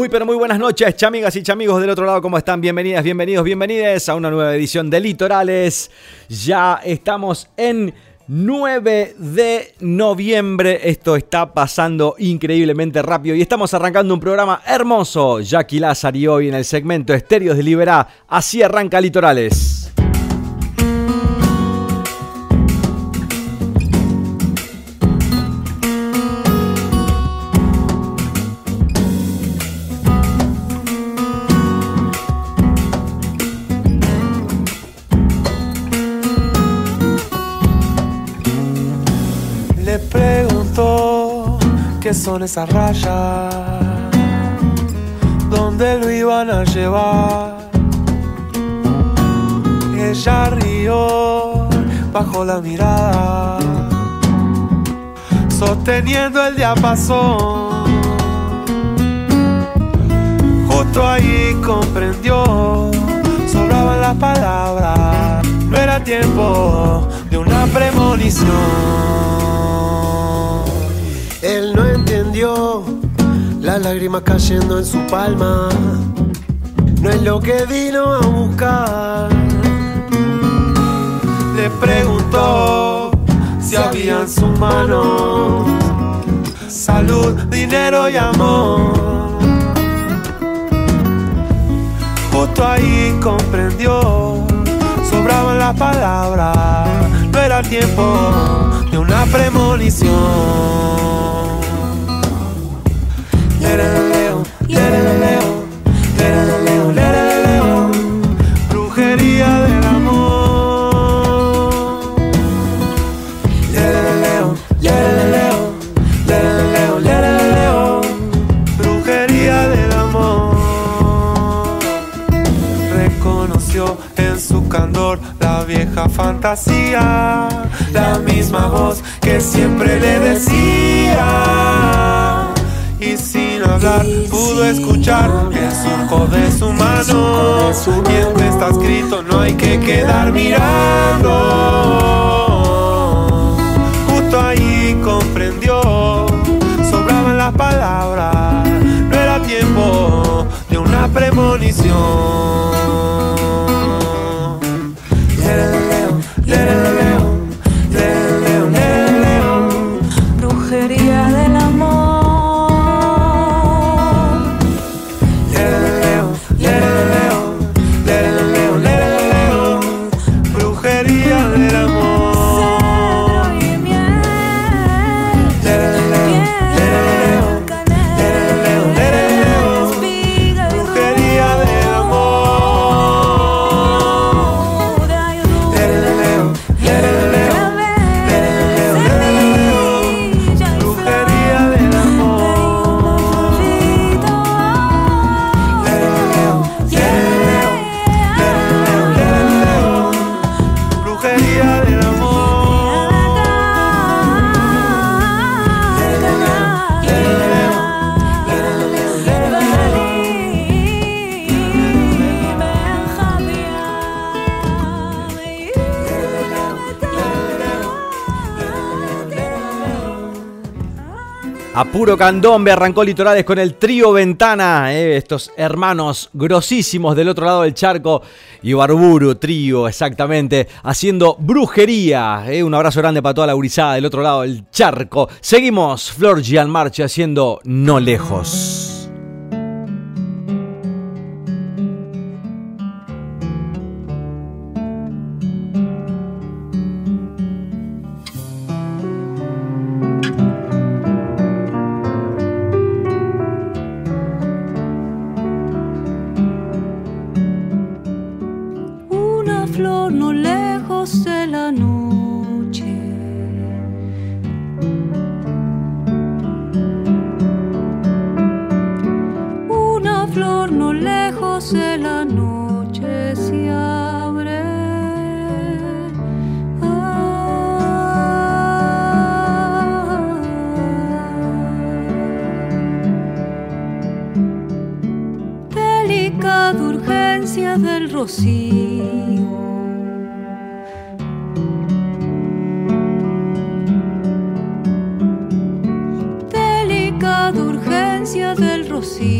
Muy pero muy buenas noches, chamigas y chamigos del otro lado, ¿cómo están? Bienvenidas, bienvenidos, bienvenidas a una nueva edición de Litorales. Ya estamos en 9 de noviembre. Esto está pasando increíblemente rápido y estamos arrancando un programa hermoso. Jackie y hoy en el segmento Estéreos de Liberá. Así arranca Litorales. Son esas rayas? ¿Dónde lo iban a llevar? Ella rió bajo la mirada, sosteniendo el diapasón. Justo ahí comprendió, sobraban las palabras, no era tiempo de una premonición. Él no entendió la lágrima cayendo en su palma. No es lo que vino a buscar. Le preguntó si había en su mano salud, dinero y amor. Justo ahí comprendió, sobraban las palabras, no era tiempo de una premonición. Fantasía, la misma voz que siempre le decía. Y hablar pudo escuchar el surco de su mano. Y en está escrito no hay que quedar mirando. Justo ahí comprendió, sobraban las palabras, no era tiempo de una premonición. Puro candombe arrancó Litorales con el trío Ventana, eh, estos hermanos grosísimos del otro lado del charco y Barburu, trío exactamente, haciendo brujería. Eh, un abrazo grande para toda la gurizada del otro lado del charco. Seguimos, Flor Marche haciendo No lejos del rocío. Delicada urgencia del rocío,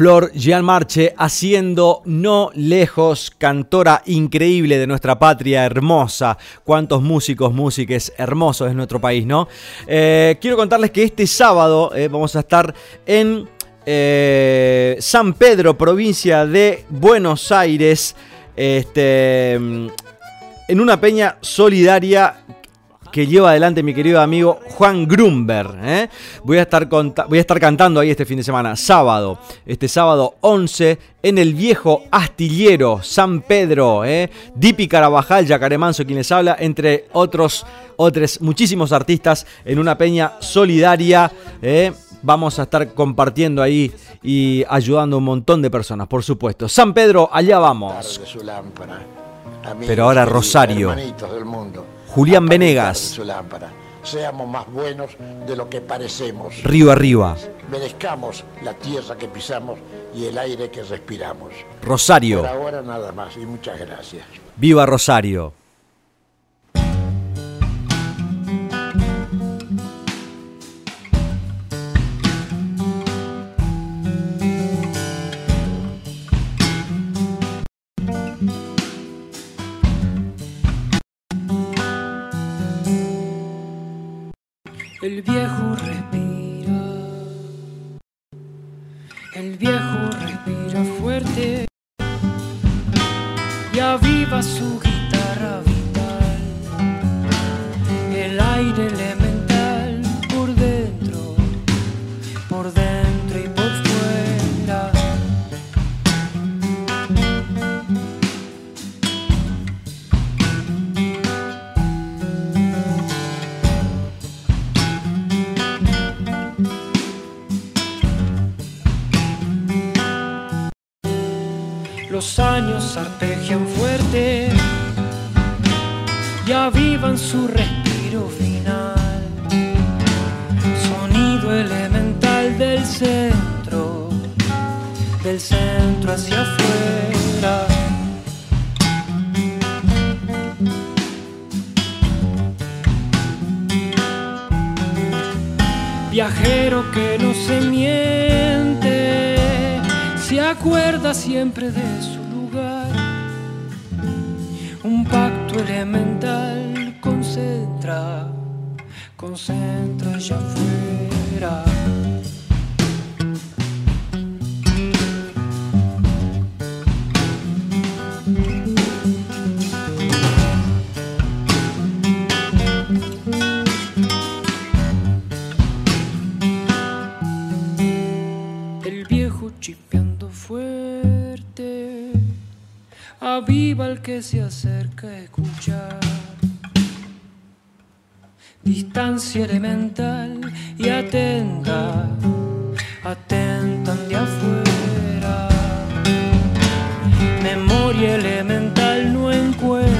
Flor Gianmarche haciendo No Lejos, cantora increíble de nuestra patria hermosa. Cuántos músicos, músiques hermosos es nuestro país, ¿no? Eh, quiero contarles que este sábado eh, vamos a estar en eh, San Pedro, provincia de Buenos Aires, este, en una peña solidaria que lleva adelante mi querido amigo Juan Grumber. ¿eh? Voy, a estar voy a estar cantando ahí este fin de semana, sábado, este sábado 11, en el viejo astillero San Pedro. ¿eh? Dipi Carabajal, Yacaré Manso, quien les habla, entre otros, otros muchísimos artistas en una peña solidaria. ¿eh? Vamos a estar compartiendo ahí y ayudando a un montón de personas, por supuesto. San Pedro, allá vamos. de su lámpara. Amigos, Pero ahora Rosario. hermanitos del mundo, Julián Venegas. Su lámpara. Seamos más buenos de lo que parecemos. Río arriba, Merezcamos la tierra que pisamos y el aire que respiramos. Rosario. Por ahora nada más y muchas gracias. Viva Rosario. que no se miente, se acuerda siempre de su lugar. Un pacto elemental concentra, concentra ya afuera. fuerte, aviva el que se acerca a escuchar. Distancia elemental y atenta, atentan de afuera. Memoria elemental no encuentra.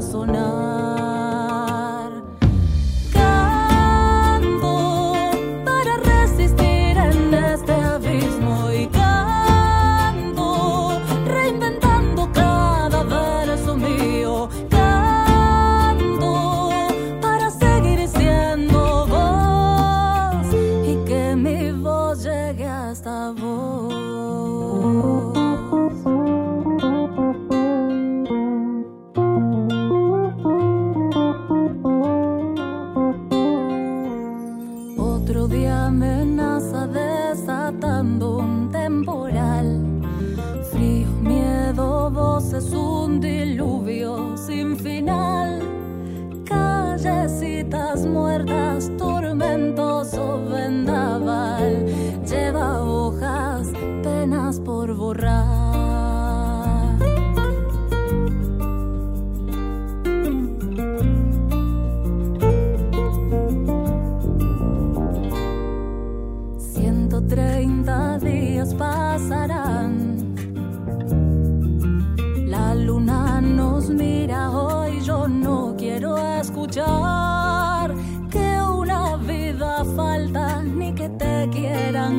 So now.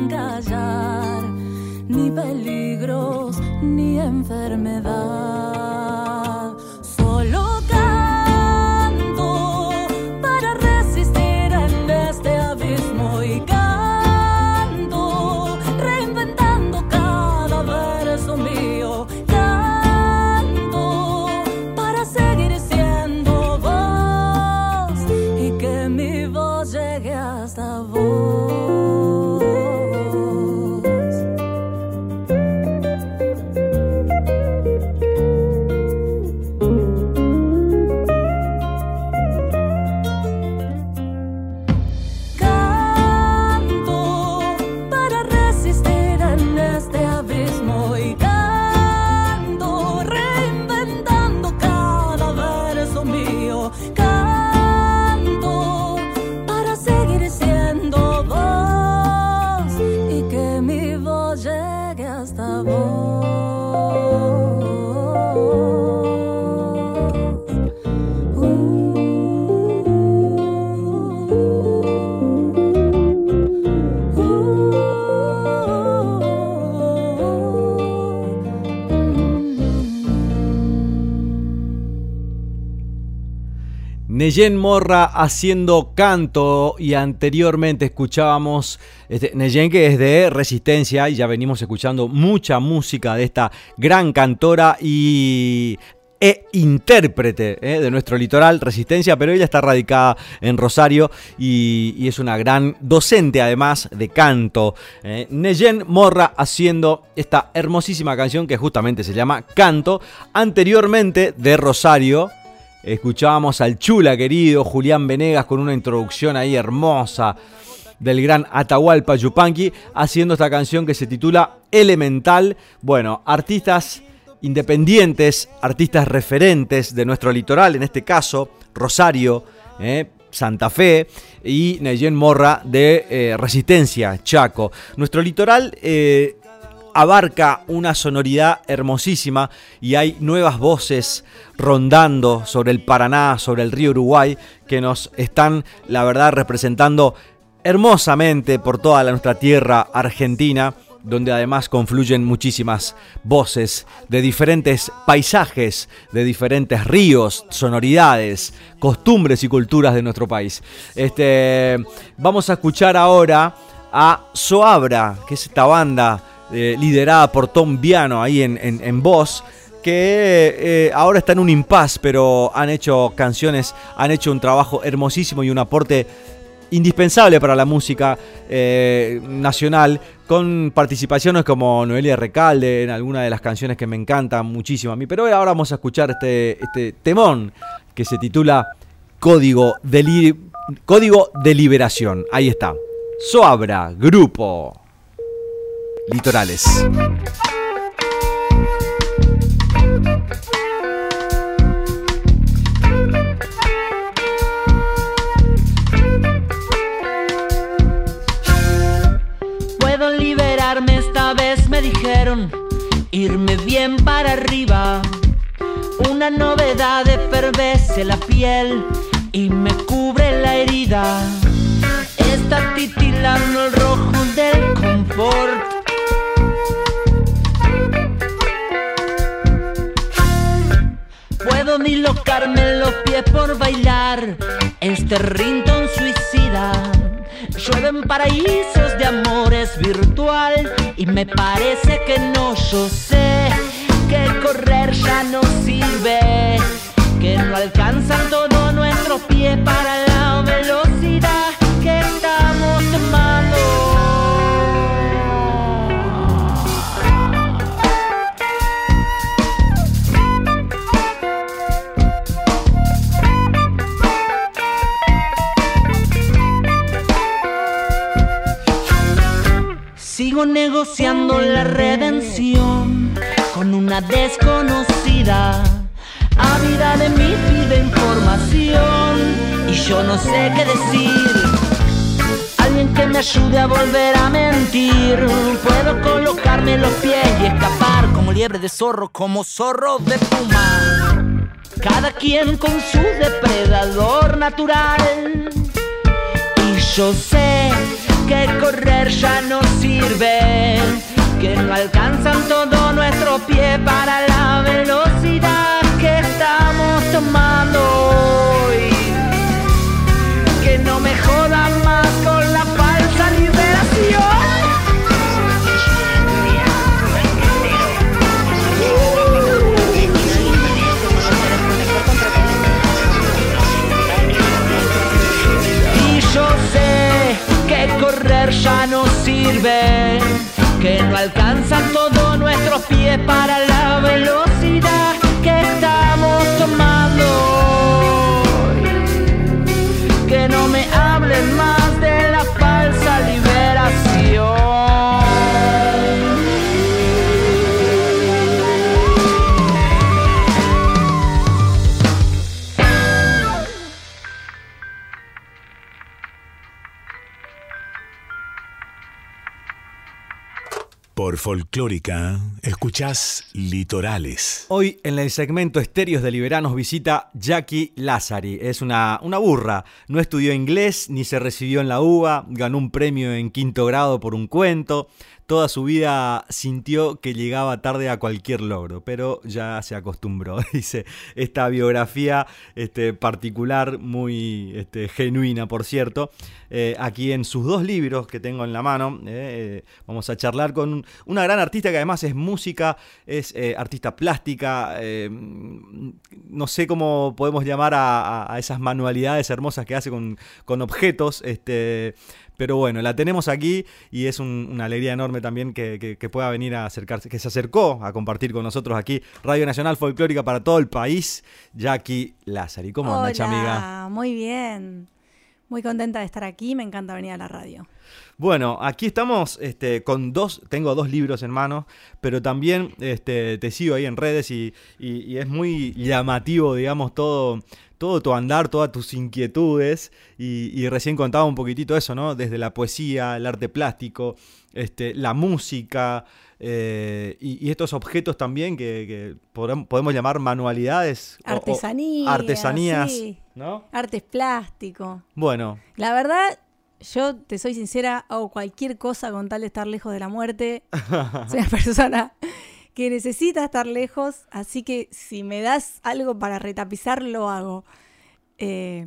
callar, ni peligros, ni enfermedad. Neyen Morra haciendo canto y anteriormente escuchábamos este, Neyen que es de Resistencia y ya venimos escuchando mucha música de esta gran cantora y e intérprete eh, de nuestro litoral, Resistencia, pero ella está radicada en Rosario y, es una gran docente además de canto. Eh. Neyen Morra haciendo esta hermosísima canción que justamente se llama Canto, anteriormente de Rosario. Escuchábamos al chula querido Julián Venegas con una introducción ahí hermosa del gran Atahualpa Yupanqui haciendo esta canción que se titula Elemental. Bueno, artistas independientes, artistas referentes de nuestro litoral, en este caso Rosario, eh, Santa Fe y Neyen Morra de eh, Resistencia, Chaco. Nuestro litoral eh, abarca una sonoridad hermosísima y hay nuevas voces rondando sobre el Paraná, sobre el río Uruguay, que nos están, la verdad, representando hermosamente por toda nuestra tierra argentina donde además confluyen muchísimas voces de diferentes paisajes, de diferentes ríos, sonoridades, costumbres y culturas de nuestro país. Este, vamos a escuchar ahora a Soabra, que es esta banda eh, liderada por Tom Viano ahí en, voz que eh, ahora está en un impasse, pero han hecho canciones, han hecho un trabajo hermosísimo y un aporte indispensable para la música eh, nacional, con participaciones como Noelia Recalde en alguna de las canciones que me encantan muchísimo a mí. Pero ahora vamos a escuchar este, este temón que se titula Código de, Código de Liberación. Ahí está. Soabra, grupo. Litorales. dijeron irme bien para arriba. Una novedad efervece la piel y me cubre la herida. Está titilando el rojo del confort. Puedo ni locarme los pies por bailar este rinton suicida. Llueven paraísos de amores virtual y me parece que no, yo sé que correr ya no sirve, que no alcanzan todo nuestro pie para la Negociando la redención con una desconocida, ávida de mi vida información y yo no sé qué decir. Alguien que me ayude a volver a mentir. Puedo colocarme los pies y escapar como liebre de zorro, como zorro de puma. Cada quien con su depredador natural. Y yo sé que correr ya no sirve, que no alcanzan todo nuestro pie para la velocidad que estamos tomando que Folclórica, escuchás Litorales. Hoy en el segmento Estéreos de Liberanos visita Jackie Lazari. Es una, una burra. No estudió inglés ni se recibió en la UBA. Ganó un premio en quinto grado por un cuento toda su vida sintió que llegaba tarde a cualquier logro, pero ya se acostumbró. Dice esta biografía este, particular, muy este, genuina, por cierto. Eh, aquí en sus dos libros que tengo en la mano, eh, vamos a charlar con una gran artista que además es música, es eh, artista plástica, no sé cómo podemos llamar a, esas manualidades hermosas que hace con, objetos. Este, pero bueno, la tenemos aquí y es una alegría enorme también que, pueda venir a acercarse, que se acercó a compartir con nosotros aquí Radio Nacional Folclórica para todo el país, Jackie Lázari. ¿Cómo andas, amiga? Muy bien. Muy contenta de estar aquí, me encanta venir a la radio. Bueno, aquí estamos este, con dos, tengo dos libros en mano, pero también este, te sigo ahí en redes y, y es muy llamativo, digamos, todo, todo tu andar, todas tus inquietudes, y, recién contaba un poquitito eso, ¿no? Desde la poesía, el arte plástico, este, la música, eh, y, estos objetos también que, podemos llamar manualidades. Artesanías. artesanías, ¿no? Artes plástico. Bueno. La verdad, yo te soy sincera, hago cualquier cosa con tal de estar lejos de la muerte. soy una persona que necesita estar lejos, así que si me das algo para retapizar, lo hago. Eh,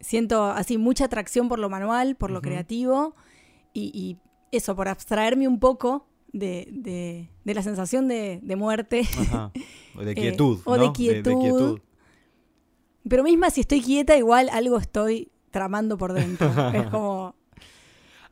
siento así mucha atracción por lo manual, por lo creativo y, eso, por abstraerme un poco de, la sensación de, muerte. O de quietud. o de quietud. Pero misma si estoy quieta, igual algo estoy tramando por dentro. es como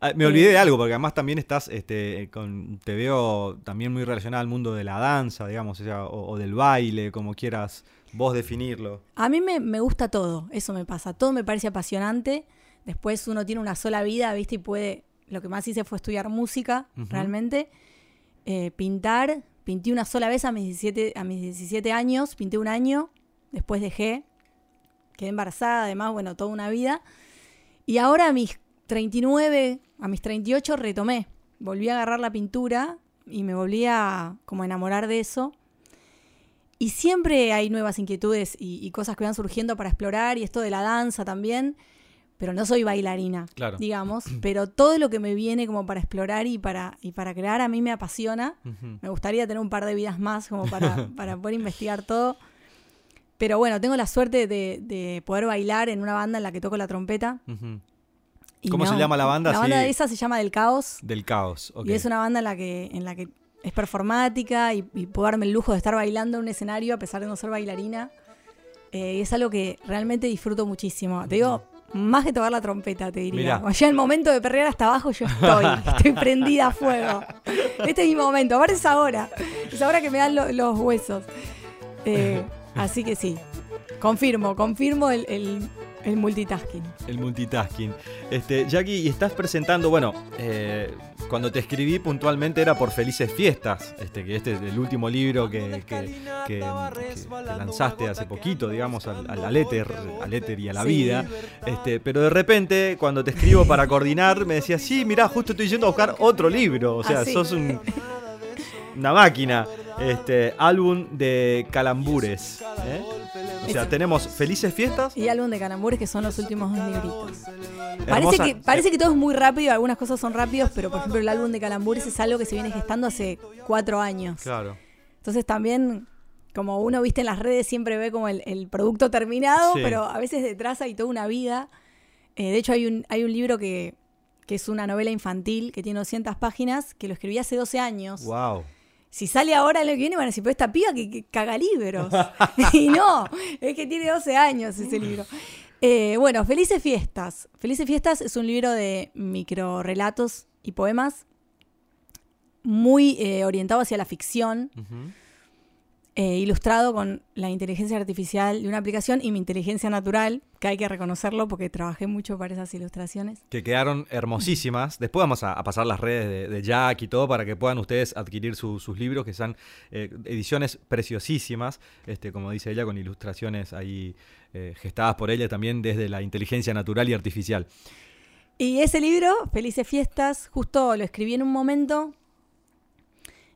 Ah, me olvidé de algo, porque además también estás, este, con, te veo también muy relacionada al mundo de la danza, digamos, o, del baile, como quieras vos definirlo. A mí me, gusta todo, eso me pasa, todo me parece apasionante. Después uno tiene una sola vida, ¿viste? Y puede, lo que más hice fue estudiar música, realmente. Eh, pintar, pinté una sola vez a mis, 17, a mis 17 años, pinté un año, después dejé, quedé embarazada, además, bueno, toda una vida. Y ahora a mis 39, a mis 38 retomé, volví a agarrar la pintura y me volví a como enamorar de eso. Y siempre hay nuevas inquietudes y, cosas que van surgiendo para explorar y esto de la danza también, pero no soy bailarina, digamos, pero todo lo que me viene como para explorar y para, y para crear a mí me apasiona. Me gustaría tener un par de vidas más como para, para poder investigar todo. Pero bueno, tengo la suerte de, poder bailar en una banda en la que toco la trompeta. ¿Cómo se llama la banda? La banda de esa se llama Del Caos. Del Caos, ok. Y es una banda en la que, en la que es performática y, puedo darme el lujo de estar bailando en un escenario a pesar de no ser bailarina. Eh, y es algo que realmente disfruto muchísimo. Te digo, más que tocar la trompeta, te diría. En el momento de perrear hasta abajo yo estoy, estoy prendida a fuego. Este es mi momento, ahora es ahora. Es ahora que me dan los huesos. Eh, así que sí, confirmo, confirmo el, el multitasking. El multitasking. Este, Jackie, y estás presentando, bueno, eh, cuando te escribí puntualmente era por Felices Fiestas, este, que este es el último libro que, lanzaste hace poquito, digamos, al, éter, al éter y a la vida. Este, pero de repente, cuando te escribo para coordinar, me decías, sí, mirá, justo estoy yendo a buscar otro libro. O sea, ah, sos una máquina. Este, álbum de calambures. ¿eh? O sea, tenemos Felices Fiestas. Y álbum de calambures, que son los últimos dos libritos. Parece que, parece que todo es muy rápido, algunas cosas son rápidos, pero por ejemplo el álbum de calambures es algo que se viene gestando hace cuatro años. Claro. Entonces también, como uno viste en las redes, siempre ve como el, producto terminado, pero a veces detrás hay toda una vida. Eh, de hecho, hay un, hay un libro que, que es una novela infantil que tiene 200 páginas, que lo escribí hace 12 años. ¡Wow! Si sale ahora lo que viene, van a decir, pero esta piba que, caga libros. y no, es que tiene 12 años ese libro. Eh, bueno, Felices Fiestas. Felices Fiestas es un libro de microrelatos y poemas muy eh, orientado hacia la ficción. Eh, ilustrado con la inteligencia artificial de una aplicación y mi inteligencia natural, que hay que reconocerlo porque trabajé mucho para esas ilustraciones. Que quedaron hermosísimas. Después vamos a, pasar las redes de, Jack y todo para que puedan ustedes adquirir sus libros, que son eh, ediciones preciosísimas, este, como dice ella, con ilustraciones ahí eh, gestadas por ella también desde la inteligencia natural y artificial. Y ese libro, Felices Fiestas, justo lo escribí en un momento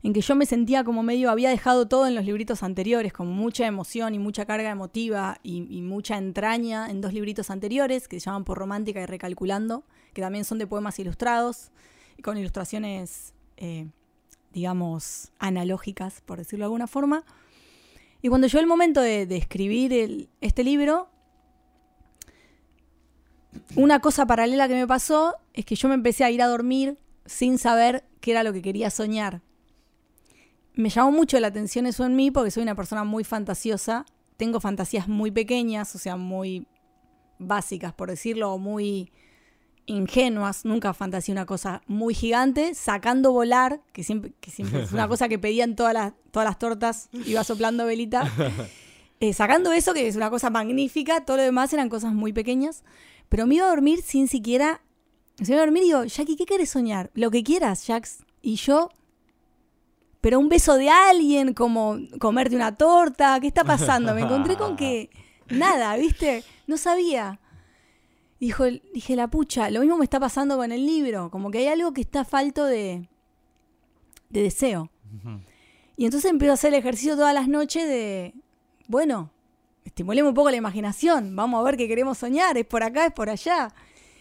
en que yo me sentía como medio, había dejado todo en los libritos anteriores, como mucha emoción y mucha carga emotiva y, mucha entraña en dos libritos anteriores, que se llaman Por Romántica y Recalculando, que también son de poemas ilustrados, con ilustraciones, eh, digamos, analógicas, por decirlo de alguna forma. Y cuando llegó el momento de, escribir este libro, una cosa paralela que me pasó es que yo me empecé a ir a dormir sin saber qué era lo que quería soñar. Me llamó mucho la atención eso en mí porque soy una persona muy fantasiosa. Tengo fantasías muy pequeñas, o sea, muy básicas, por decirlo, o muy ingenuas. Nunca fantaseé una cosa muy gigante, sacando volar, que siempre, que siempre es una cosa que pedían todas las, todas las tortas, iba soplando velita. Eh, sacando eso, que es una cosa magnífica, todo lo demás eran cosas muy pequeñas. Pero me iba a dormir sin siquiera. Se me iba a dormir y digo, Jackie, ¿qué quieres soñar? Lo que quieras, Jax. Y yo. Pero un beso de alguien, como comerte una torta, ¿qué está pasando? Me encontré con que. Nada, ¿viste? No sabía. Dijo, dije, la pucha, lo mismo me está pasando con el libro. Como que hay algo que está falto de. de deseo. Y entonces empiezo a hacer el ejercicio todas las noches de. Bueno, estimulemos un poco la imaginación, vamos a ver qué queremos soñar, es por acá, es por allá.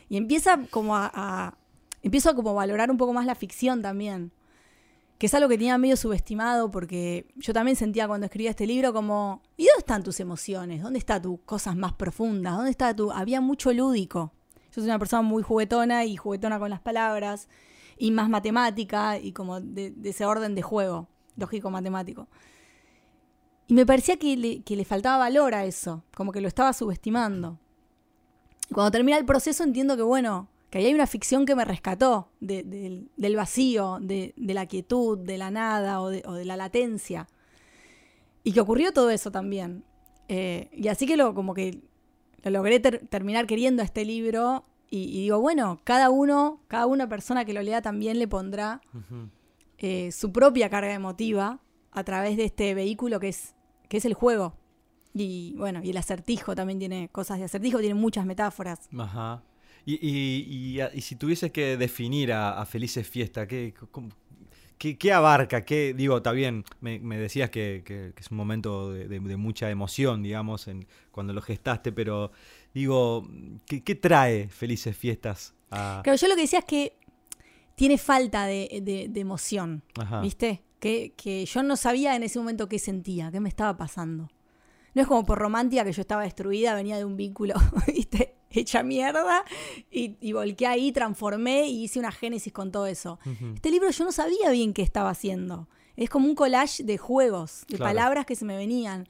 Y empieza como a, a- empiezo a como valorar un poco más la ficción también, que es algo que tenía medio subestimado porque yo también sentía cuando escribía este libro como, ¿y dónde están tus emociones? ¿Dónde están tus cosas más profundas? ¿Dónde está tu...? Había mucho lúdico. Yo soy una persona muy juguetona y juguetona con las palabras y más matemática y como de, ese orden de juego, lógico-matemático. Y me parecía que le, que le faltaba valor a eso, como que lo estaba subestimando. Cuando termina el proceso entiendo que, bueno, que ahí hay una ficción que me rescató de- del- del vacío, de, de la quietud, de la nada o de, o de la latencia. Y que ocurrió todo eso también. Eh, y así que lo, como que lo logré ter- terminar queriendo este libro. Y, y digo, bueno, cada uno, cada una persona que lo lea también le pondrá eh, su propia carga emotiva a través de este vehículo que es, que es el juego. Y bueno, y el acertijo también tiene cosas de acertijo, tiene muchas metáforas. Ajá. Y, y- y- y si tuvieses que definir a, a Felices Fiesta, ¿qué, cómo- qué- qué abarca? ¿Qué, digo, está bien, me, me decías que, que- que es un momento de, de- de mucha emoción, digamos, en, cuando lo gestaste, pero digo, ¿qué, qué trae Felices Fiestas a... Claro, yo lo que decía es que tiene falta de, de- de emoción, Ajá. ¿viste? Que, que yo no sabía en ese momento qué sentía, qué me estaba pasando. No es como por romántica que yo estaba destruida, venía de un vínculo, ¿viste? Hecha mierda, y, y volqué ahí, transformé y hice una génesis con todo eso. Este libro yo no sabía bien qué estaba haciendo. Es como un collage de juegos, de Claro. palabras que se me venían.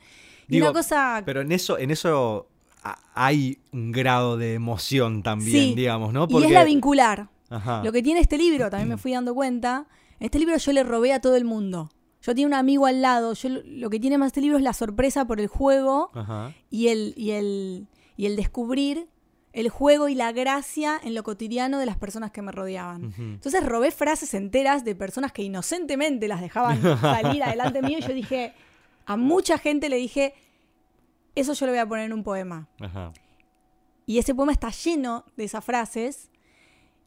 Y Digo, una cosa Pero en eso, en eso hay un grado de emoción también, Sí, digamos, ¿no? Y es la vincular. Ajá. Lo que tiene este libro, también me fui dando cuenta, en este libro yo le robé a todo el mundo. Yo tenía un amigo al lado, yo lo- lo que tiene más este libro es la sorpresa por el juego Ajá. y el, y el, y el descubrir el juego y la gracia en lo cotidiano de las personas que me rodeaban. Entonces robé frases enteras de personas que inocentemente las dejaban salir adelante mío y yo dije, a mucha gente le dije, eso yo lo voy a poner en un poema. Ajá. Y ese poema está lleno de esas frases.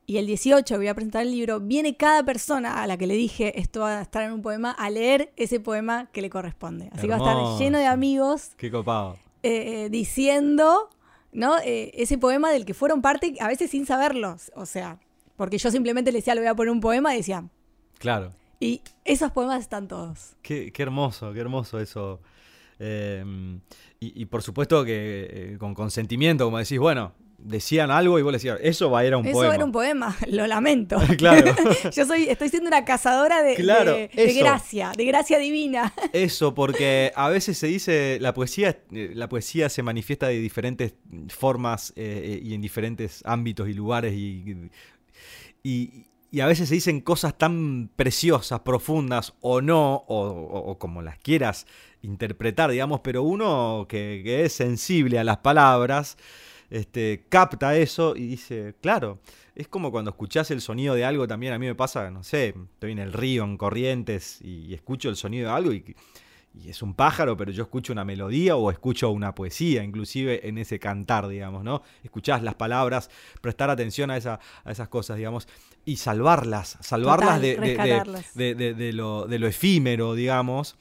Y el 18, que voy a presentar el libro, viene cada persona a la que le dije esto va a estar en un poema a leer ese poema que le corresponde. Así que va a estar lleno de amigos Qué copado. eh, eh, diciendo ¿no? Eh, ese poema del que fueron parte, a veces sin saberlos. O sea, porque yo simplemente le decía, le voy a poner un poema y decía, Claro. y esos poemas están todos. Qué, qué hermoso, qué hermoso eso. Eh, y, y por supuesto que eh, con consentimiento, como decís, bueno, decían algo y vos le decías, eso va a ir a un Eso poema. era un poema, lo lamento. Claro. Yo soy, estoy siendo una cazadora de, Claro, de- de eso. gracia, de gracia divina. Eso, porque a veces se dice, la poesía, eh, la poesía se manifiesta de diferentes formas eh, y en diferentes ámbitos y lugares y, y, y a veces se dicen cosas tan preciosas, profundas o no, o, o- o como las quieras interpretar, digamos, pero uno que, que es sensible a las palabras, este, capta eso y dice, claro, es como cuando escuchás el sonido de algo, también a mí me pasa, no sé, estoy en el río, en corrientes, y, y escucho el sonido de algo y, y es un pájaro, pero yo escucho una melodía o escucho una poesía, inclusive en ese cantar, digamos, ¿no? Escuchás las palabras, prestar atención a, esa, a esas cosas, digamos, y salvarlas, salvarlas Total, de, de- de- rescatarlas. de- de- de lo, de lo efímero, digamos.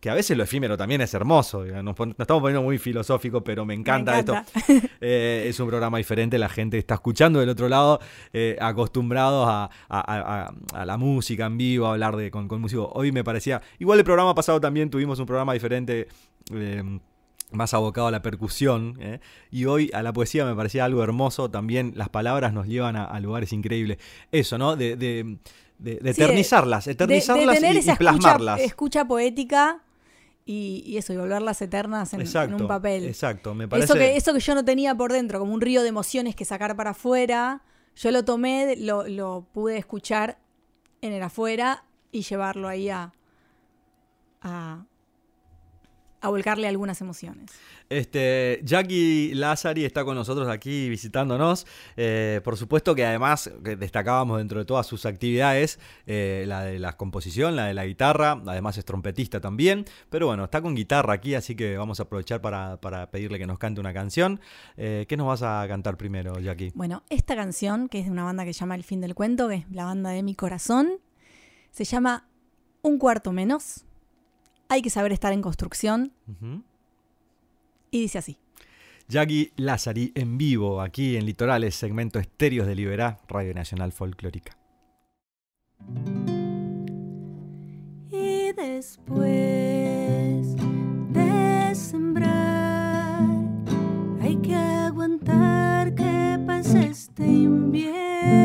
Que a veces lo efímero también es hermoso. Nos, estamos poniendo muy filosóficos, pero me encanta, encanta. esto. Eh, es un programa diferente, la gente está escuchando del otro lado, eh, acostumbrados a, a- a- a- a la música en vivo, a hablar de, con, con músicos. Hoy me parecía, igual el programa pasado también tuvimos un programa diferente. eh, más abocado a la percusión, ¿eh? y hoy a la poesía me parecía algo hermoso, también las palabras nos llevan a, a lugares increíbles. Eso, ¿no? De, de- de- de Sí, eternizarlas, eternizarlas y- plasmarlas. Escucha, escucha poética y, y eso, y volverlas eternas en, un papel. exacto, me parece. Eso que, eso que yo no tenía por dentro, como un río de emociones que sacar para afuera, yo lo tomé, lo, lo pude escuchar en el afuera y llevarlo ahí a, a, a volcarle algunas emociones. Este, Jackie Lazari está con nosotros aquí visitándonos. Eh, por supuesto que además destacábamos dentro de todas sus actividades eh, la de la composición, la de la guitarra. Además es trompetista también. Pero bueno, está con guitarra aquí, así que vamos a aprovechar para, para pedirle que nos cante una canción. Eh, ¿Qué nos vas a cantar primero, Jackie? Bueno, esta canción, que es de una banda que se llama El Fin del Cuento, que es la banda de mi corazón, se llama Un cuarto menos. Hay que saber estar en construcción. Y dice así. Jackie Lazari en vivo aquí en Litorales, segmento Estéreos de Liberá, Radio Nacional Folclórica. Y después de sembrar, hay que aguantar que pase este invierno.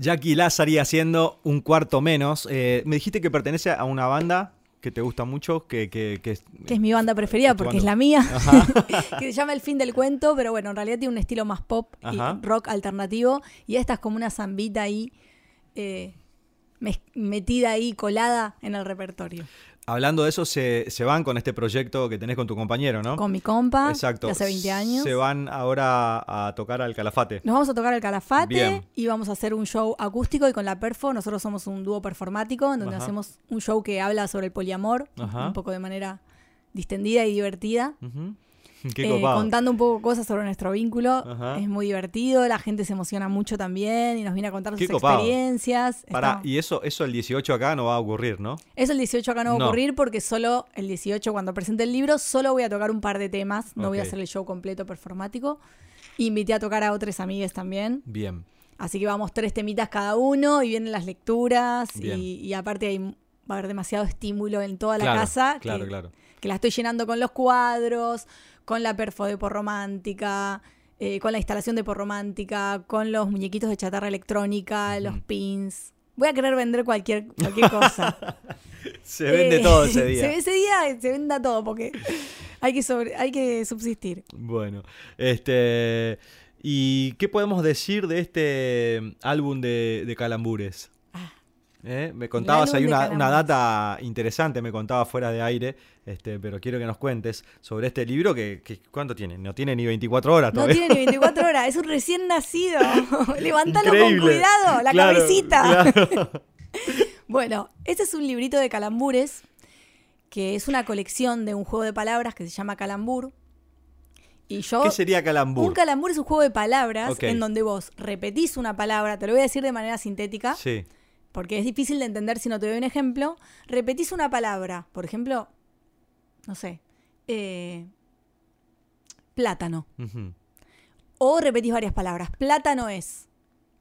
Jackie Lazari haciendo un cuarto menos. Eh, me dijiste que pertenece a una banda que te gusta mucho, que, que, que es- Que es mi banda preferida porque banda. es la mía. Que se llama El fin del cuento, pero bueno, en realidad tiene un estilo más pop Ajá. y rock alternativo. Y esta es como una zambita ahí, eh, metida ahí, colada en el repertorio. Hablando de eso, se, se van con este proyecto que tenés con tu compañero, ¿no? Con mi compa, Exacto. de hace 20 años. Se van ahora a tocar al Calafate. Nos vamos a tocar el Calafate Bien. y vamos a hacer un show acústico y con la Perfo nosotros somos un dúo performático en donde Ajá. hacemos un show que habla sobre el poliamor, Ajá. un poco de manera distendida y divertida. Ujú. Qué eh, contando un poco cosas sobre nuestro vínculo. Ajá. Es muy divertido, la gente se emociona mucho también y nos viene a contar Qué sus copado. experiencias. Pará, y eso, eso el 18 acá no va a ocurrir, ¿no? Eso el 18 acá no va a ocurrir porque solo el 18 cuando presente el libro solo voy a tocar un par de temas, no voy a hacer el show completo performático. Invité a tocar a otras amigas también. Bien. Así que vamos tres temitas cada uno y vienen las lecturas y, aparte hay, va a haber demasiado estímulo en toda la Claro, casa. claro, que, claro. que la estoy llenando con los cuadros, con la perfo de porromántica, eh, con la instalación de porromántica, con los muñequitos de chatarra electrónica, los pins. Voy a querer vender cualquier, cualquier cosa. Se vende Eh, todo ese día. se- ese día se venda todo porque hay que, sobre, hay que subsistir. Bueno, este. ¿Y qué podemos decir de este álbum de, de Calambures? ¿Eh? Me contabas de una, una data interesante, me contabas fuera de aire, este, pero quiero que nos cuentes sobre este libro que, que- ¿cuánto tiene? No tiene ni 24 horas No todavía. tiene ni 24 horas, es un recién nacido. Levántalo con cuidado, la Claro, cabecita. claro. Bueno, este es un librito de calambures, que es una colección de un juego de palabras que se llama Calambur. Y yo. ¿Qué sería Calambur? Un calambur es un juego de palabras en donde vos repetís una palabra, te lo voy a decir de manera sintética, Sí. Porque es difícil de entender si no te doy un ejemplo. Repetís una palabra, por ejemplo, no sé, eh, plátano. O repetís varias palabras. Plátano es.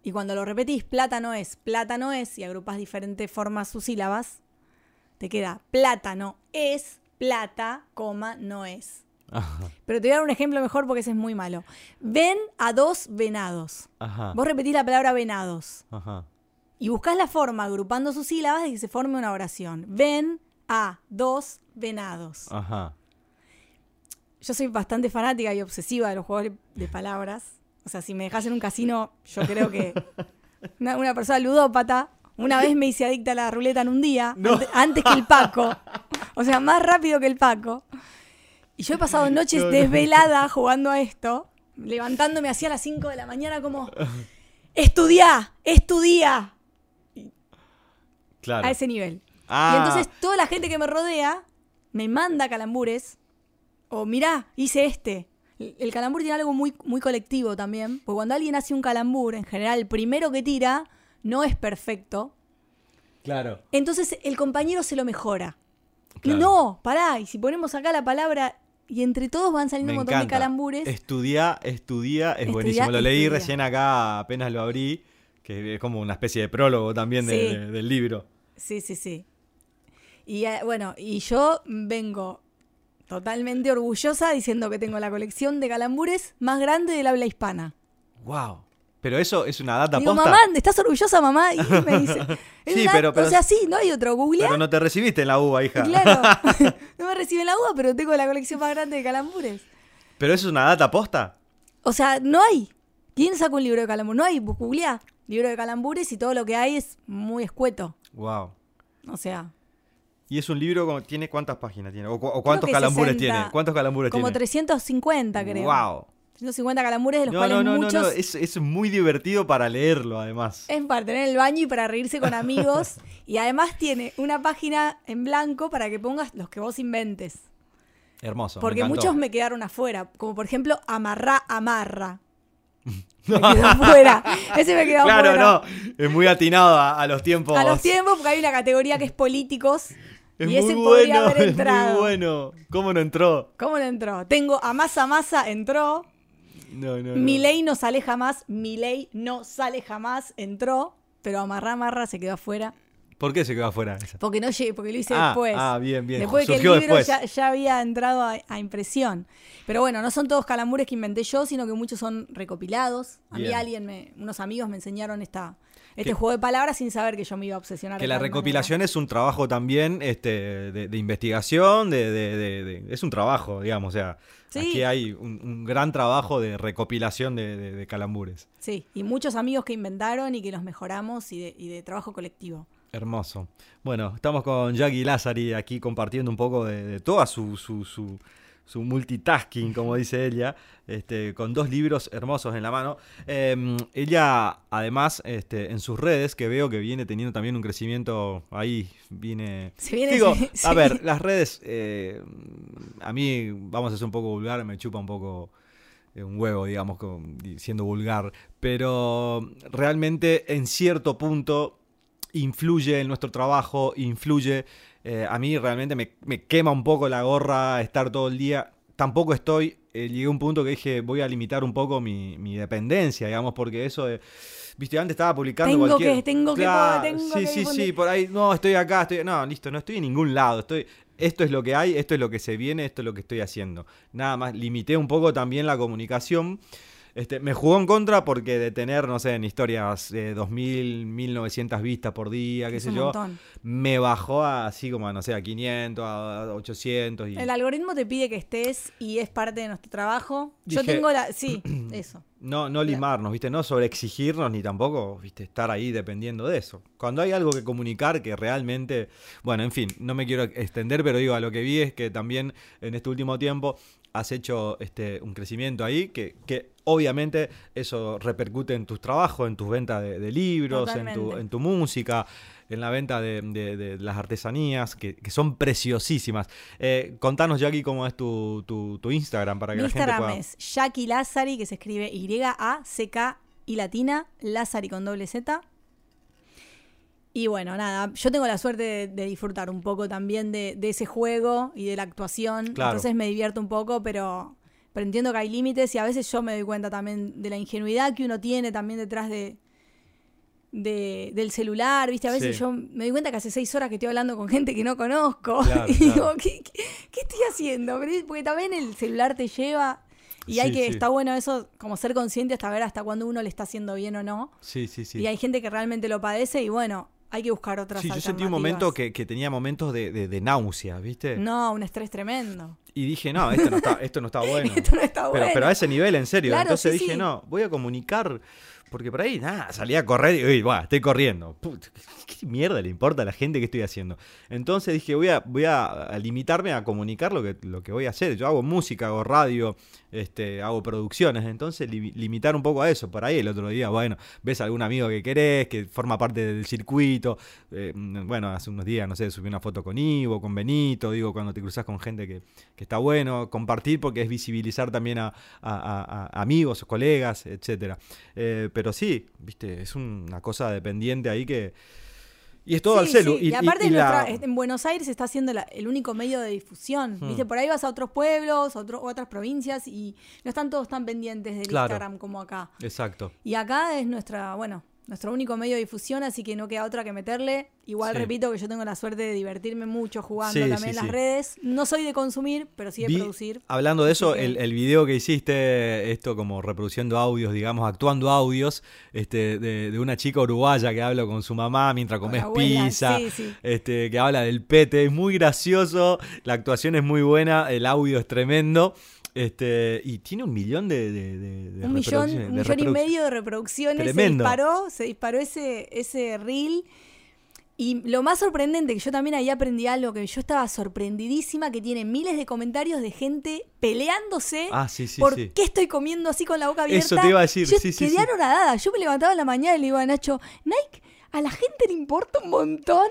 Y cuando lo repetís, plátano es, plátano es, y agrupás diferentes formas sus sílabas, te queda plátano es, plata, coma, no es. Ajá. Pero te voy a dar un ejemplo mejor porque ese es muy malo. Ven a dos venados. Ajá. Vos repetís la palabra venados. Ajá. Y buscás la forma, agrupando sus sílabas, de que se forme una oración. Ven a dos venados. Ajá. Yo soy bastante fanática y obsesiva de los juegos de palabras. O sea, si me dejas en un casino, yo creo que una, una persona ludópata, una vez me hice adicta a la ruleta en un día, ante- antes, que el Paco. O sea, más rápido que el Paco. Y yo he pasado noches No, no. desvelada jugando a esto, levantándome hacia las 5 de la mañana como, estudiá, estudiá, Claro. a ese nivel. Ah. Y entonces toda la gente que me rodea me manda calambures. O mirá, hice este. El calambur tiene algo muy, muy colectivo también. Porque cuando alguien hace un calambur, en general, el primero que tira no es perfecto. Claro. Entonces el compañero se lo mejora. Claro. No, pará. Y si ponemos acá la palabra y entre todos van saliendo Me un montón de calambures. Estudia, estudia, es Estudia, buenísimo. Lo leí recién acá, apenas lo abrí, que es como una especie de prólogo también de- Sí. de- del libro. Sí, sí, sí. Y eh, bueno, y yo vengo totalmente orgullosa diciendo que tengo la colección de calambures más grande del habla hispana. Wow. Pero eso es una data Digo, posta. mamá, ¿estás orgullosa, mamá? Y me dice, "Es Sí, una- pero- pero- O sea, sí, no hay otro. Google. Pero no te recibiste en la UBA, hija. Claro. no me reciben la uva, pero tengo la colección más grande de calambures. Pero eso es una data posta. O sea, no hay. ¿Quién saca un libro de calambures? No hay. Vos googleá libro de calambures y todo lo que hay es muy escueto. Wow. O sea, ¿Y es un libro con, tiene cuántas páginas tiene? ¿O, cu- o cuántos calambures 60. tiene? ¿Cuántos calambures como tiene? 350, creo. Wow. 350 calambures, de los No, cuales no, no, no, muchos no, es, es muy divertido para leerlo además. Es para tener en el baño y para reírse con amigos. y además tiene una página en blanco para que pongas los que vos inventes. Hermoso. Porque me muchos me quedaron afuera. Como por ejemplo, amarrá, amarra. Me quedó afuera. Ese me quedó Claro, afuera. no. Es muy atinado a, a los tiempos. A los tiempos, porque hay una categoría que es políticos. Es y ese muy podría bueno, haber es entrado. muy bueno. ¿Cómo no entró? ¿Cómo no entró? Tengo a masa masa entró. No, no, no. Mi ley no sale jamás, mi ley no sale jamás, entró, pero amarra, amarra, se quedó afuera. ¿Por qué se quedó afuera esa? Porque no llegué, porque lo hice Ah, después. ah, bien, bien. Después de que el Surgió libro ya, ya había entrado a, a impresión. Pero bueno, no son todos calambures que inventé yo, sino que muchos son recopilados. A mí alguien, me, unos amigos me enseñaron esta, este Que- juego de palabras sin saber que yo me iba a obsesionar. Que la recopilación es un trabajo también este, de, de investigación, de, de- es un trabajo, digamos. O sea, Sí. aquí hay un, un gran trabajo de recopilación de, calambures. Sí, y muchos amigos que inventaron y que los mejoramos y de, y de trabajo colectivo. Hermoso. Bueno, estamos con Jackie Lazari aquí compartiendo un poco de, de toda su, su, su- su multitasking, como dice ella, este, con dos libros hermosos en la mano. Eh, ella, además, este, en sus redes, que veo que viene teniendo también un crecimiento ahí, viene... Viene- Digo, sí. a ver, las redes, eh, a mí, vamos a ser un poco vulgar, me chupa un poco eh, un huevo, digamos, con- siendo vulgar, pero realmente en cierto punto influye en nuestro trabajo, influye. eh, a mí realmente me, me quema un poco la gorra estar todo el día. Tampoco estoy. eh, llegué a un punto que dije, voy a limitar un poco mi, mi dependencia, digamos, porque eso de. Viste, antes estaba publicando Tengo cualquier... que- tengo que- Claro, tengo Sí, que sí, sí, difundir. por ahí. No, estoy acá, estoy. No, listo, no estoy en ningún lado. Estoy. Esto es lo que hay, esto es lo que se viene, esto es lo que estoy haciendo. Nada más, limité un poco también la comunicación. Este, me jugó en contra porque de tener, no sé, en historias eh, 2000, 1900 vistas por día, qué Es sé yo, montón. me bajó a, así como, a, no sé, a 500, a 800. Y El algoritmo te pide que estés y es parte de nuestro trabajo. Yo tengo la... Sí, eso. no, no limarnos, ¿viste? No sobreexigirnos ni tampoco, ¿viste? Estar ahí dependiendo de eso. Cuando hay algo que comunicar que realmente, bueno, en fin, no me quiero extender, pero digo, a lo que vi es que también en este último tiempo has hecho este, un crecimiento ahí que, que obviamente eso repercute en tus trabajos, en tus ventas de, de libros, en tu, en tu música, en la venta de, de- de las artesanías, que, que son preciosísimas. Eh, contanos, Jackie, cómo es tu, tu- tu Instagram para que Mi la gente Instagram pueda... es Jackie Lazari, que se escribe Y-A-C-K y latina, Lazari con doble Z. Y bueno, nada, yo tengo la suerte de, de disfrutar un poco también de, de ese juego y de la actuación. Claro. Entonces me divierto un poco, pero, pero entiendo que hay límites y a veces yo me doy cuenta también de la ingenuidad que uno tiene también detrás de, de- del celular, ¿viste? A veces Sí. yo me doy cuenta que hace seis horas que estoy hablando con gente que no conozco. Claro, y digo. ¿qué, qué, qué estoy haciendo? Porque también el celular te lleva y hay que, sí. está bueno eso, como ser consciente hasta ver hasta cuándo uno le está haciendo bien o no. Sí, sí, sí. Y hay gente que realmente lo padece y bueno, hay que buscar otras Sí, yo sentí un momento que, que tenía momentos de, de- de náusea, ¿viste? No, un estrés tremendo. Y dije, no, esto no está, esto no está bueno. Esto no está bueno. pero a ese nivel, en serio. Claro, Entonces sí, dije, sí. no, voy a comunicar. Porque por ahí, nada, salí a correr y, uy, bueno, estoy corriendo. Put, ¿Qué mierda le importa a la gente que estoy haciendo? Entonces dije, voy a, voy a limitarme a comunicar lo que, lo que voy a hacer. Yo hago música, hago radio, este, hago producciones. Entonces li- limitar un poco a eso. Por ahí el otro día, bueno, ves a algún amigo que querés, que forma parte del circuito. Eh, bueno, hace unos días, no sé, subí una foto con Ivo, con Benito. Digo, cuando te cruzas con gente que, que está bueno, compartir porque es visibilizar también a, amigos, colegas, etcétera. Eh, pero sí, viste, es una cosa dependiente ahí que. Y es todo Sí, al celu. sí. Y, Y, aparte y- en, la- nuestra- en Buenos Aires está siendo la- el único medio de difusión. Hmm. ¿Viste? Por ahí vas a otros pueblos, a otro- otras provincias y no están todos tan pendientes del Claro. Instagram como acá. Exacto. Y acá es nuestra, bueno, nuestro único medio de difusión, así que no queda otra que meterle. Igual Sí. repito que yo tengo la suerte de divertirme mucho jugando Sí, también sí, en las redes. No soy de consumir, pero sí de Vi- producir. Hablando de eso, el, el video que hiciste, esto como reproduciendo audios, digamos, actuando audios, este, de, de una chica uruguaya que habla con su mamá mientras comes abuela, pizza, este, que habla del pete, es muy gracioso, la actuación es muy buena, el audio es tremendo. Este, y tiene un millón de, de, de- de un millón, un millón y medio de reproducciones. Tremendo. Se disparó, se disparó ese, ese reel. Y lo más sorprendente, que yo también ahí aprendí algo, que yo estaba sorprendidísima, que tiene miles de comentarios de gente peleándose Ah, sí, sí, por sí. qué estoy comiendo así con la boca abierta. Eso te iba a decir, Yo sí, sí, quedé sí. anonadada. Yo me levantaba en la mañana y le digo a Nacho, Nike, a la gente le importa un montón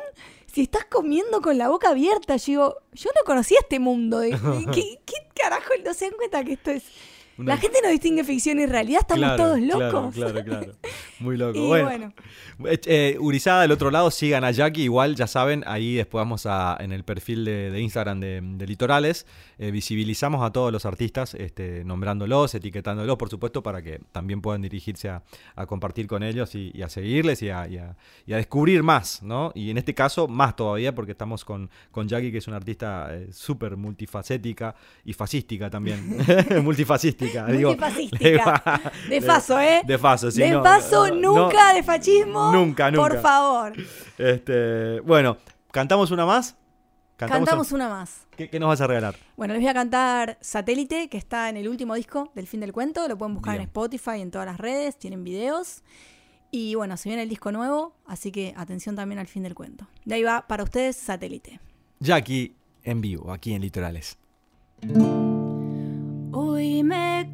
si estás comiendo con la boca abierta. Yo digo, yo no conocía este mundo. ¿Qué, qué carajo? No se dan cuenta que esto es... Una- La gente no distingue ficción y realidad, estamos Claro, todos claro, locos. Claro, claro. Muy loco. Y bueno. bueno. Eh, eh, Urizada del otro lado, sigan a Jackie, igual ya saben, ahí después vamos a, en el perfil de, de Instagram de, de Litorales, eh, visibilizamos a todos los artistas, este, nombrándolos, etiquetándolos, por supuesto, para que también puedan dirigirse a, a compartir con ellos y, y a seguirles y a, y a- y a descubrir más, ¿no? Y en este caso, más todavía, porque estamos con, con Jackie, que es una artista eh, súper multifacética y fascística también. digo. Multifascística. De faso, ¿eh? De faso, sí. de no, paso, no, no, nunca de fascismo. Nunca, nunca. Por favor. Este, bueno, ¿cantamos una más? Cantamos un- una más. ¿Qué, qué nos vas a regalar? Bueno, les voy a cantar Satélite, que está en el último disco del fin del cuento. Lo pueden buscar Bien. en Spotify, en todas las redes, tienen videos. Y bueno, se viene el disco nuevo, así que atención también al fin del cuento. De ahí va para ustedes Satélite. Jackie en vivo, aquí en Litorales.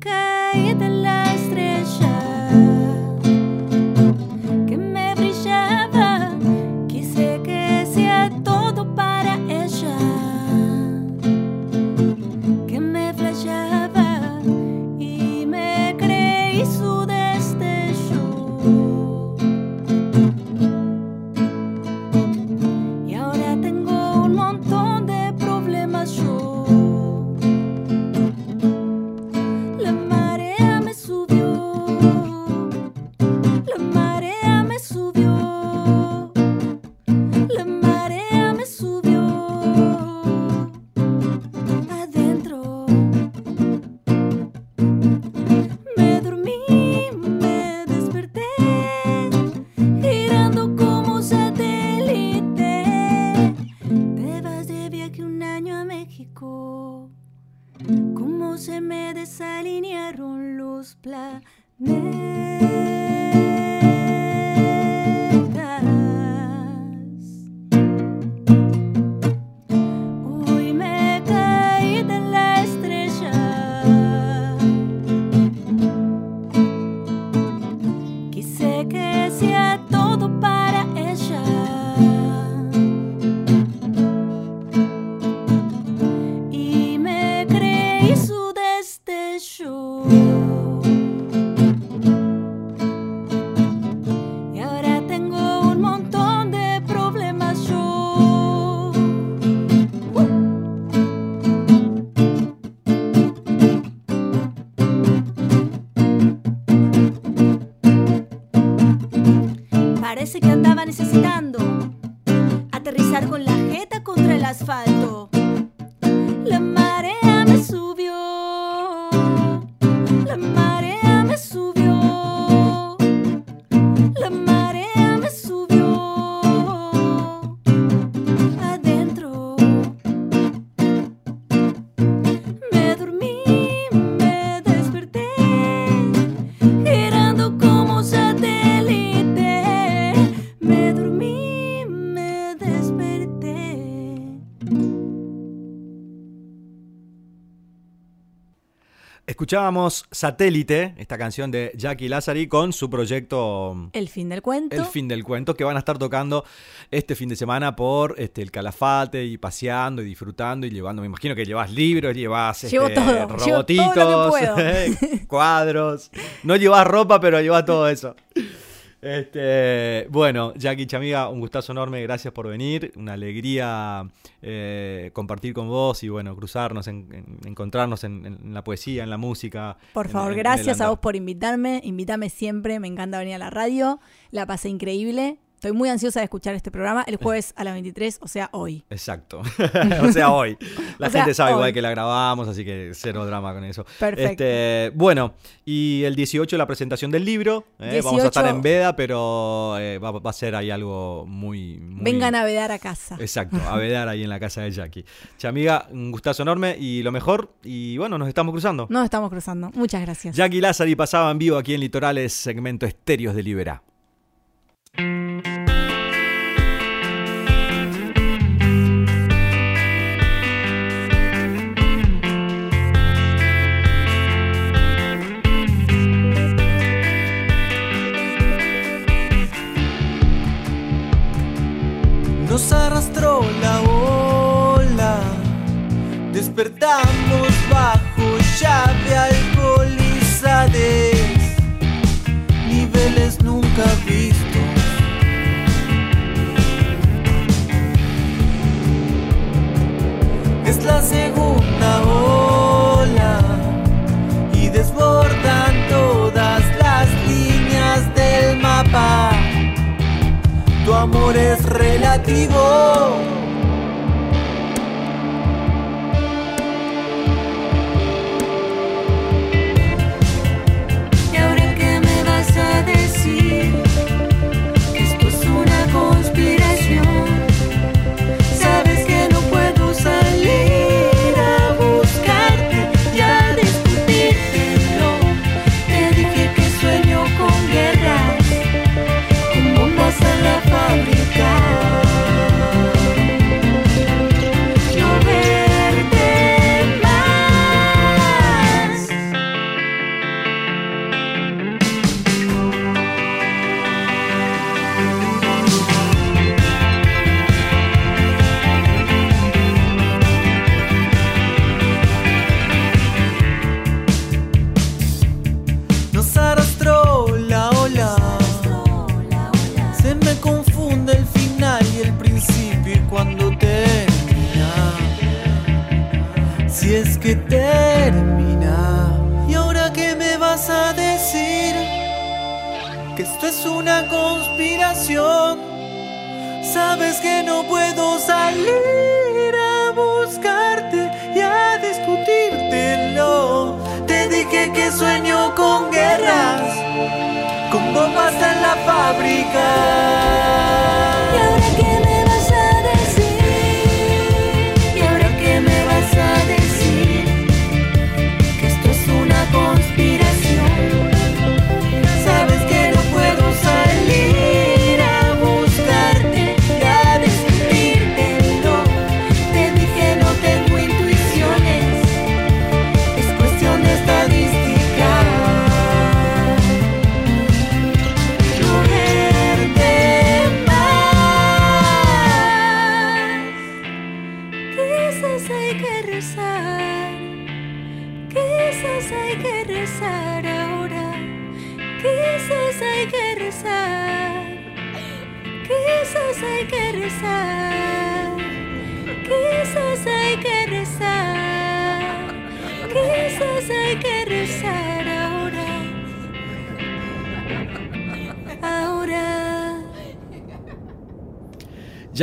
Hoy me Escuchábamos Satélite, esta canción de Jackie Lazari con su proyecto El fin del cuento. El fin del cuento, que van a estar tocando este fin de semana por este, el Calafate y paseando y disfrutando y llevando. Me imagino que llevas libros, llevas este, todo, llevo todo lo que robotitos, puedo. cuadros. No llevas ropa, pero llevas todo eso. Este, bueno, Jackie Chamiga, un gustazo enorme, gracias por venir, una alegría eh, compartir con vos y bueno, cruzarnos, en- en- encontrarnos en, en la poesía, en la música. Por favor, gracias a vos por invitarme. Invítame siempre, me encanta venir a la radio. La pasé increíble. Estoy muy ansiosa de escuchar este programa el jueves a las 23, o sea, hoy. Exacto. o sea, hoy. La O sea, gente sabe igual que la grabamos, así que cero drama con eso. Perfecto. Este, bueno, y el 18 la presentación del libro. ¿eh? Vamos a estar 18. en veda, pero eh, va, va a ser ahí algo muy... muy- Vengan a vedar a casa. Exacto, a vedar ahí en la casa de Jackie. Chamiga, un gustazo enorme y lo mejor. Y bueno, nos estamos cruzando. Nos estamos cruzando. Muchas gracias. Jackie Lázari pasaba en vivo aquí en Litorales, segmento Estéreos de Libera. Nos arrastró la ola, despertamos bajo llave alcohólica.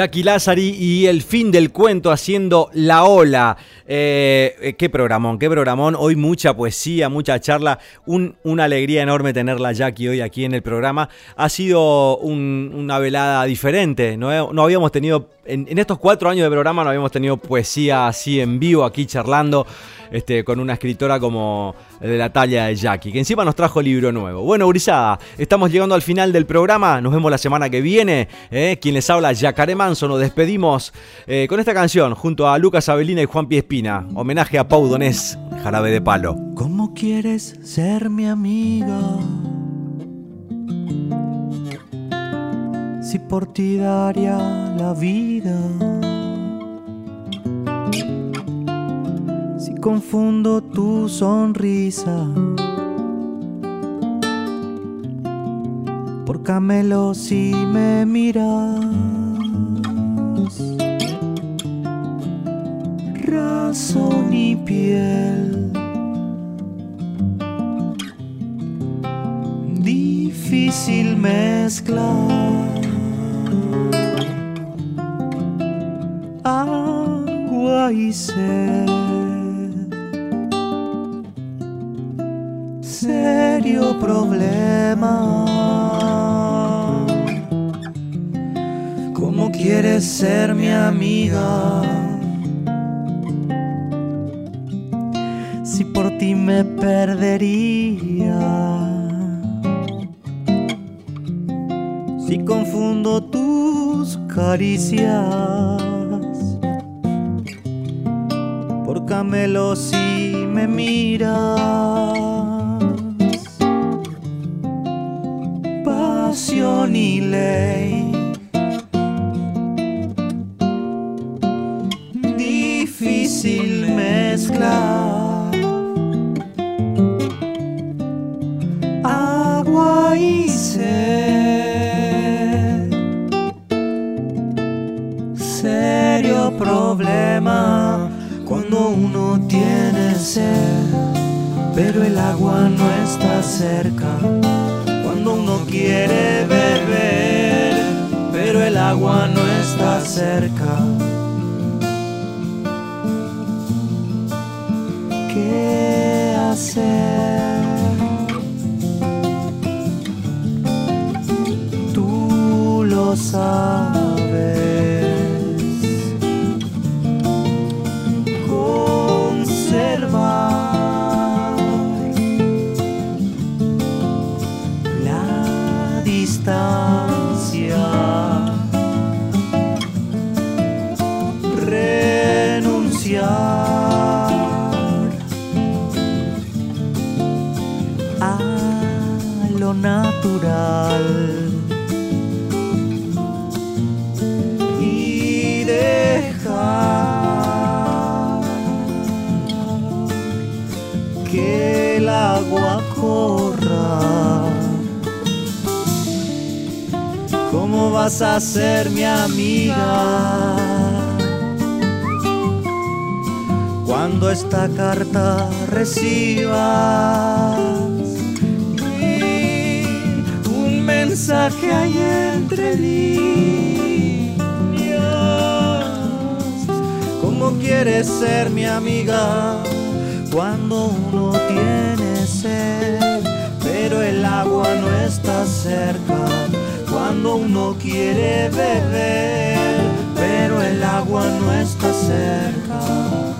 Jackie Lazari y el fin del cuento haciendo la ola. Eh, eh, qué programón, qué programón. Hoy mucha poesía, mucha charla. Un- una alegría enorme tenerla Jackie hoy aquí en el programa. Ha sido un- una velada diferente. No habíamos tenido, en, estos cuatro años de programa, no habíamos tenido poesía así en vivo aquí charlando. Este, con una escritora como de la talla de Jackie, que encima nos trajo libro nuevo. Bueno, Urizada, estamos llegando al final del programa. Nos vemos la semana que viene. ¿eh? Quien les habla, Yacaré Manso. Nos despedimos eh, con esta canción junto a Lucas Avelina y Juan Piespina. Homenaje a Pau Donés, Jarabe de Palo. ¿Cómo quieres ser mi amiga? Si por ti daría la vida. Si confundo tu sonrisa por Camelo si me miras. Razón y piel. Difícil mezclar. Serio problema. ¿Cómo quieres ser mi amiga? Si por ti me perdería. Si confundo tus caricias por Camelo si me miras. Pasión y ley. Cerca. ¿Qué hacer? Tú lo sabes. Natural y dejar que el agua corra. ¿Cómo vas a ser mi amiga? Cuando esta carta recibas mensaje hay entre líneas. ¿Cómo quieres ser mi amiga cuando uno tiene sed? Pero el agua no está cerca cuando uno quiere beber, pero el agua no está cerca.